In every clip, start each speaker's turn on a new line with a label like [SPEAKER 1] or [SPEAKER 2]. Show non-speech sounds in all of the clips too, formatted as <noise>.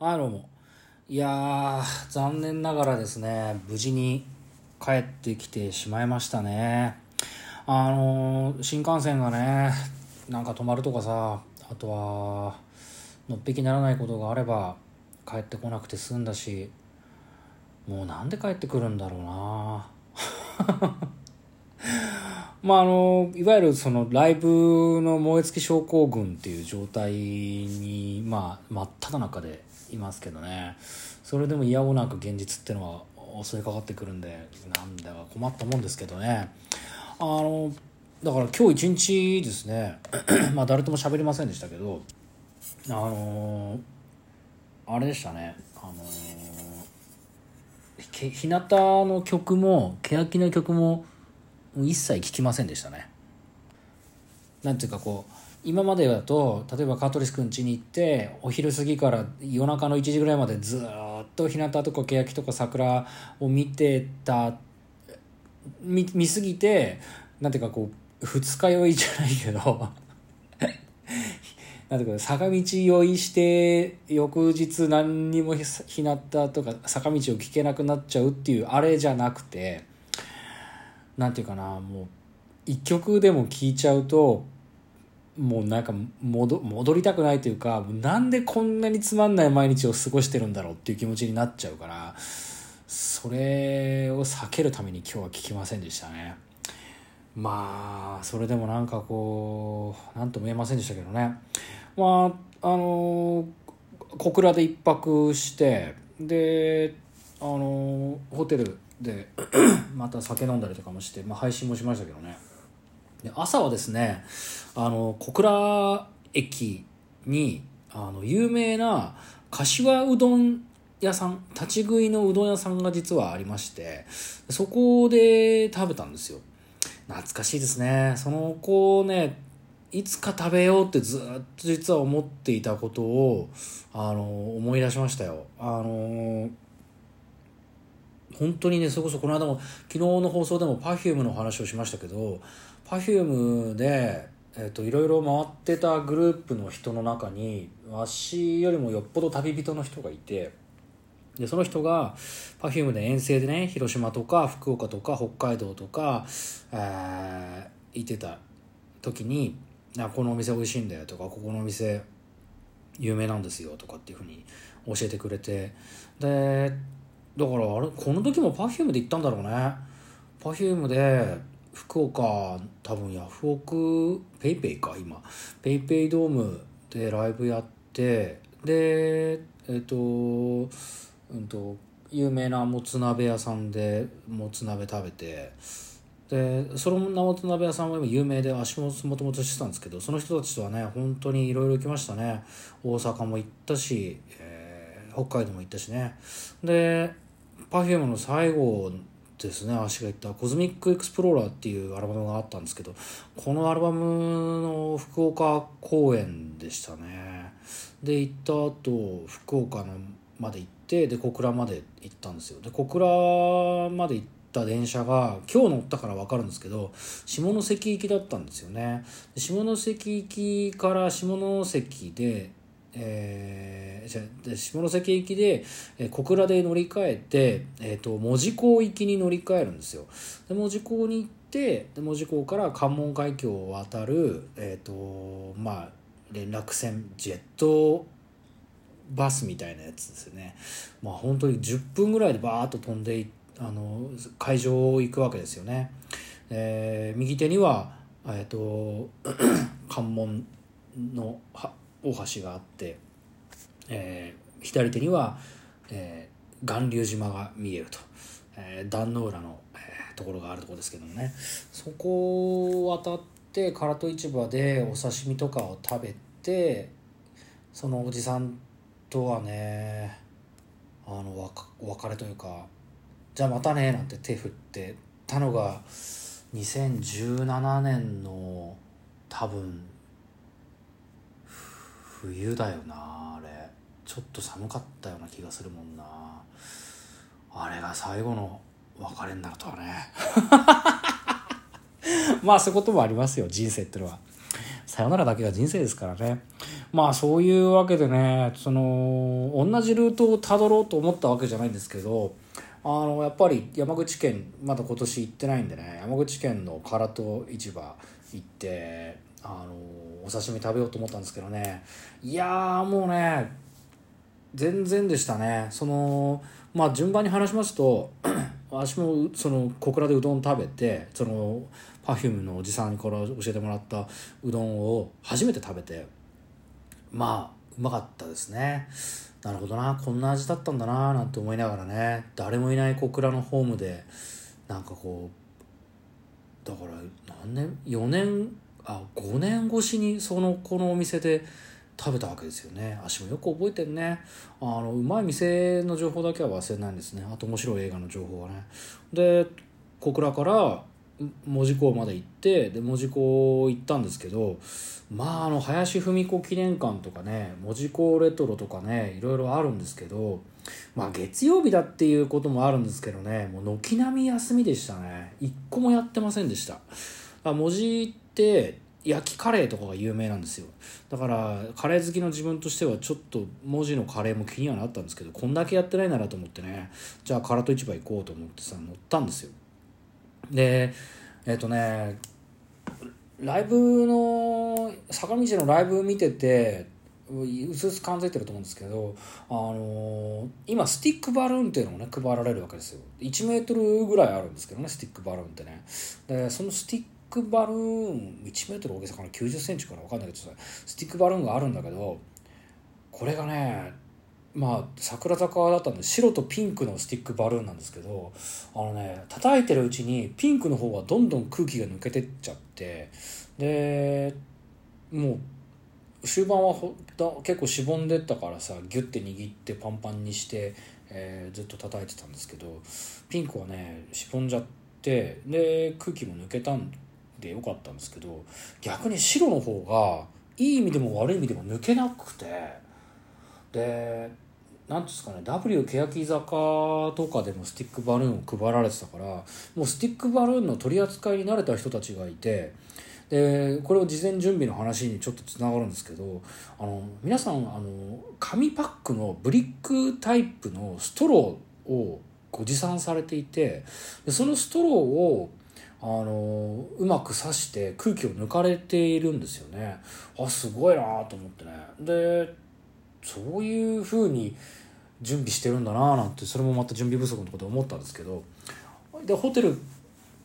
[SPEAKER 1] はい、どうも。いやー、残念ながらですね、無事に帰ってきてしまいましたね。あのー、新幹線がね、なんか止まるとかさ、あとは、のっぴきならないことがあれば、帰ってこなくて済んだし、もうなんで帰ってくるんだろうな <laughs> まああのいわゆるそのライブの燃え尽き症候群っていう状態にまあ真っ只中でいますけどね。それでも嫌おなく現実っていうのは襲いかかってくるんでなんだか困ったもんですけどね。あのだから今日一日ですね <clears throat> まあ誰とも喋りませんでしたけどあのあれでしたね。あの日向の曲も欅の曲も一切聞きませんでしたね。なんていうかこう今までだと例えばカトリスくん家に行ってお昼過ぎから夜中の1時ぐらいまでずっと日向とか欅とか桜を見てた見見すぎてなんていうかこう二日酔いじゃないけど <laughs> なんていうか坂道酔いして翌日何にも日向とか坂道を聞けなくなっちゃうっていうあれじゃなくてなんていうかなもう一曲でも聴いちゃうともうなんか戻戻りたくないというかなんでこんなにつまんない毎日を過ごしてるんだろうっていう気持ちになっちゃうからそれを避けるために今日は聞きませんでしたね。まあそれでもなんかこう何とも言えませんでしたけどね。まああの小倉で一泊してであのホテルで <clears throat> また酒飲んだりとかもして、まあ、配信もしましたけどね。で朝はですねあの小倉駅にあの有名な柏うどん屋さん立ち食いのうどん屋さんが実はありましてそこで食べたんですよ。懐かしいですね。その子をねいつか食べようってずっと実は思っていたことをあの思い出しましたよ。あの本当にねそれこそこの間も昨日の放送でも Perfume の話をしましたけど Perfume で、えーと、いろいろ回ってたグループの人の中にわしよりもよっぽど旅人の人がいてでその人が Perfume で遠征でね広島とか福岡とか北海道とか、えー、行ってた時にあ「このお店美味しいんだよ」とか「ここのお店有名なんですよ」とかっていうふうに教えてくれてでだからあれこの時も Perfume で行ったんだろうね。Perfume で福岡多分ヤフオクペイペイか今。ペイペイドームでライブやってでえっ、ー、とうんと有名なもつ鍋屋さんでもつ鍋食べてでそのもつ鍋屋さんは今有名で足ももともとしてたんですけどその人たちとはね本当にいろいろ行きましたね。大阪も行ったし、えー、北海道も行ったしね。で Perfume の最後ですね私が行った「COSMIC EXPLORER」っていうアルバムがあったんですけどこのアルバムの福岡公演でしたね。で行った後福岡のまで行ってで小倉まで行ったんですよ。で小倉まで行った電車が今日乗ったから分かるんですけど下関行きだったんですよね。下関行きから下関でえー、じゃ下関行きで、えー、小倉で乗り換えて、えーと、門司港行きに乗り換えるんですよ。で門司港に行ってで門司港から関門海峡を渡る、えーとまあ、連絡船ジェットバスみたいなやつですよね。まあ本当に10分ぐらいでバーッと飛んであの会場を行くわけですよね。えー、右手には、えーと <clears throat> 関門の大橋があって、えー、左手には、えー、巌流島が見えると、えー、壇ノ浦の、えー、ところがあるところですけどもね。そこを渡って唐戸市場でお刺身とかを食べてそのおじさんとはねあのお別れというか「じゃあまたね」なんて手振ってたのが2017年の多分冬だよなあれ。ちょっと寒かったような気がするもんな。あれが最後の別れになるとはね。<laughs> まあそういうこともありますよ人生ってのは。さよならだけが人生ですからね。まあそういうわけでねその同じルートをたどろうと思ったわけじゃないんですけどあのやっぱり山口県まだ今年行ってないんでね山口県の唐戸市場行ってあのお刺身食べようと思ったんですけどね。いやーもうね全然でしたね。そのまあ順番に話しますと <clears throat> 私もその小倉でうどん食べてその Perfume のおじさんから教えてもらったうどんを初めて食べてまあうまかったですね。なるほどなこんな味だったんだななんて思いながらね誰もいない小倉のホームでなんかこうだから何年4年あ5年越しにそのこのお店で食べたわけですよね。足もよく覚えてんね。あのうまい店の情報だけは忘れないんですね。あと面白い映画の情報はね。で小倉から門司港まで行ってで門司港行ったんですけどまああの林芙美子記念館とかね門司港レトロとかねいろいろあるんですけどまあ月曜日だっていうこともあるんですけどねもう軒並み休みでしたね。一個もやってませんでした。文字って焼きカレーとかが有名なんですよ。だからカレー好きの自分としてはちょっと文字のカレーも気にはなったんですけどこんだけやってないならと思ってね。じゃあ唐戸市場行こうと思ってさ乗ったんですよ。でえっ、とねライブの坂道のライブ見ててうすうす感づいてると思うんですけど、あのー、今スティックバルーンっていうのもね配られるわけですよ。1メートルぐらいあるんですけどねスティックバルーンってね。でそのスティックバルーン1メートル大げさかな？9 0ンチかな？分かんないけどさスティックバルーンがあるんだけどこれがねまあ桜坂だったんで白とピンクのスティックバルーンなんですけどあのね叩いてるうちにピンクの方はどんどん空気が抜けてっちゃってでもう終盤はほ結構しぼんでったからさギュッて握ってパンパンにして、えー、ずっと叩いてたんですけどピンクはねしぼんじゃってで空気も抜けたんでよかったんですけど逆に白の方がいい意味でも悪い意味でも抜けなくてで何ですかね W 欅坂とかでもスティックバルーンを配られてたからもうスティックバルーンの取り扱いに慣れた人たちがいてでこれを事前準備の話にちょっとつながるんですけどあの皆さんあの紙パックのブリックタイプのストローをご持参されていてでそのストローをあのうまく刺して空気を抜かれているんですよね。あすごいなと思ってね。でそういうふうに準備してるんだななんてそれもまた準備不足のこと思ったんですけど。でホテル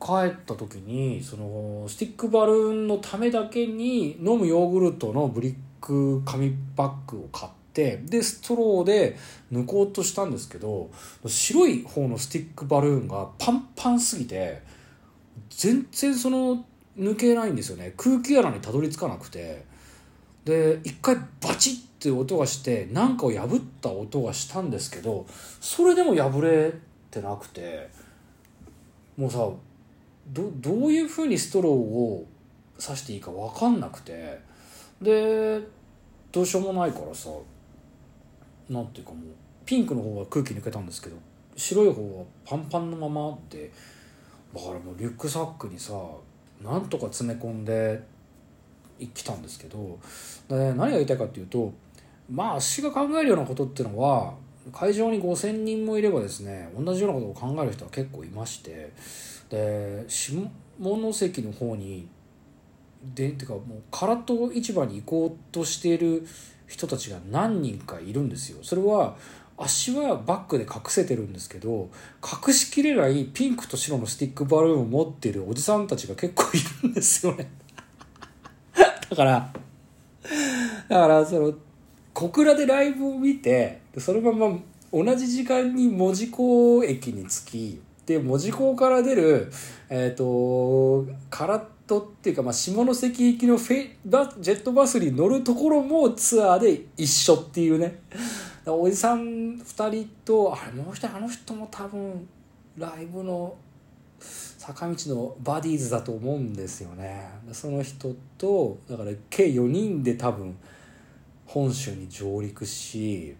[SPEAKER 1] 帰った時にそのスティックバルーンのためだけに飲むヨーグルトのブリック紙パックを買ってでストローで抜こうとしたんですけど白い方のスティックバルーンがパンパンすぎて全然その抜けないんですよね。空気穴にたどり着かなくて。で一回バチッって音がして何かを破った音がしたんですけどそれでも破れてなくて。もうさどどういうふうにストローを刺していいか分かんなくて。でどうしようもないからさなんていうかもうピンクの方は空気抜けたんですけど白い方はパンパンのままでだからもうリュックサックにさなんとか詰め込んで来たんですけどで何が言いたいかっていうとまあ私が考えるようなことっていうのは会場に5,000人もいればですね同じようなことを考える人は結構いましてで下関の方にでっていうかもう唐戸市場に行こうとしている人たちが何人かいるんですよ。それは足はバッグで隠せてるんですけど隠しきれないピンクと白のスティックバルーンを持ってるおじさんたちが結構いるんですよね。<laughs> だからだからその小倉でライブを見てそのまま同じ時間に門司港駅に着きで門司港から出るえっ、ー、と唐戸っていうか、まあ、下関行きのフェジェットバスに乗るところもツアーで一緒っていうね。おじさん2人とあれもう一人あの人も多分ライブの坂道のバディーズだと思うんですよね。その人とだから計4人で多分本州に上陸し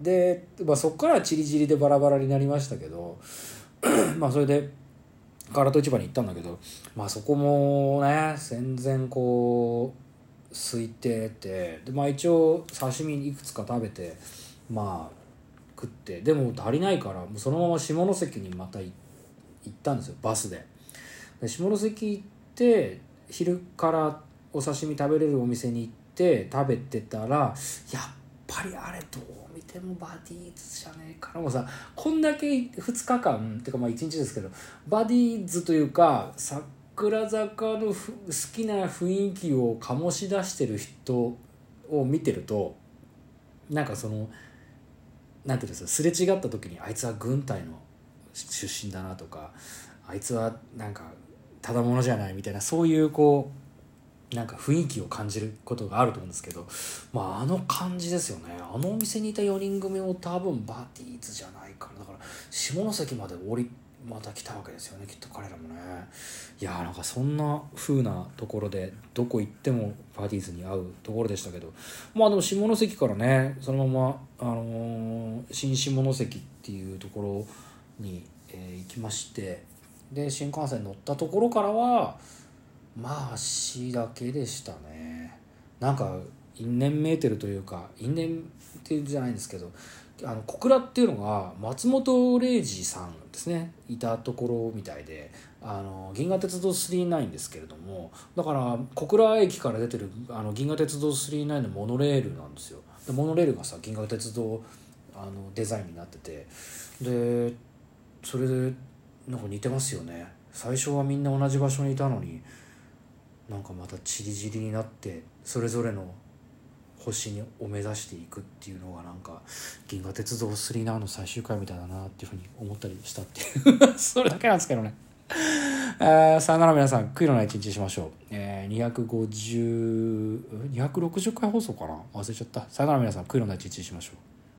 [SPEAKER 1] で、まあ、そこからチリチリでバラバラになりましたけど <clears throat> まあそれで唐戸市場に行ったんだけどまあそこもね全然こう空いててでまあ一応刺身いくつか食べてまあ食ってでも足りないからもうそのまま下関にまた行ったんですよバスで。で下関行って昼からお刺身食べれるお店に行って食べてたらやっぱりあれどう見てもバディーズじゃねえからもうさこんだけ2日間っていうかまあ1日ですけどバディーズというか桜坂の好きな雰囲気を醸し出してる人を見てるとなんかそのなんていうんですかすれ違った時にあいつは軍隊の出身だなとかあいつはなんかただ者じゃないみたいなそういうこうなんか雰囲気を感じることがあると思うんですけど、まあ、あの感じですよね。あのお店にいた4人組も多分バティーズじゃないかな。だから下関まで降りまた来たわけですよねきっと彼らもね。いやーなんかそんな風なところでどこ行ってもバディーズに会うところでしたけど。まあでも下関からねそのまま、あのー新下関っていうところに、えー行きまして。で新幹線乗ったところからはまあ足だけでしたね。なんか因縁メーテルというか因縁っていうんじゃないんですけどあの小倉っていうのが松本零士さんですね。いたところみたいであの銀河鉄道999ですけれどもだから小倉駅から出てるあの銀河鉄道999のモノレールなんですよ。でモノレールがさ銀河鉄道あのデザインになってて。でそれでなんか似てますよね。最初はみんな同じ場所にいたのになんかまたチリチリになってそれぞれの星にを目指していくっていうのがなんか「銀河鉄道999」の最終回みたいだなっていうふうに思ったりしたっていう。<laughs> それだけなんですけどね。<laughs> えさよなら皆さん悔いのない一日にしましょう、えー、250 260回放送かな？忘れちゃった。さよなら皆さん悔いのない一日にしましょう。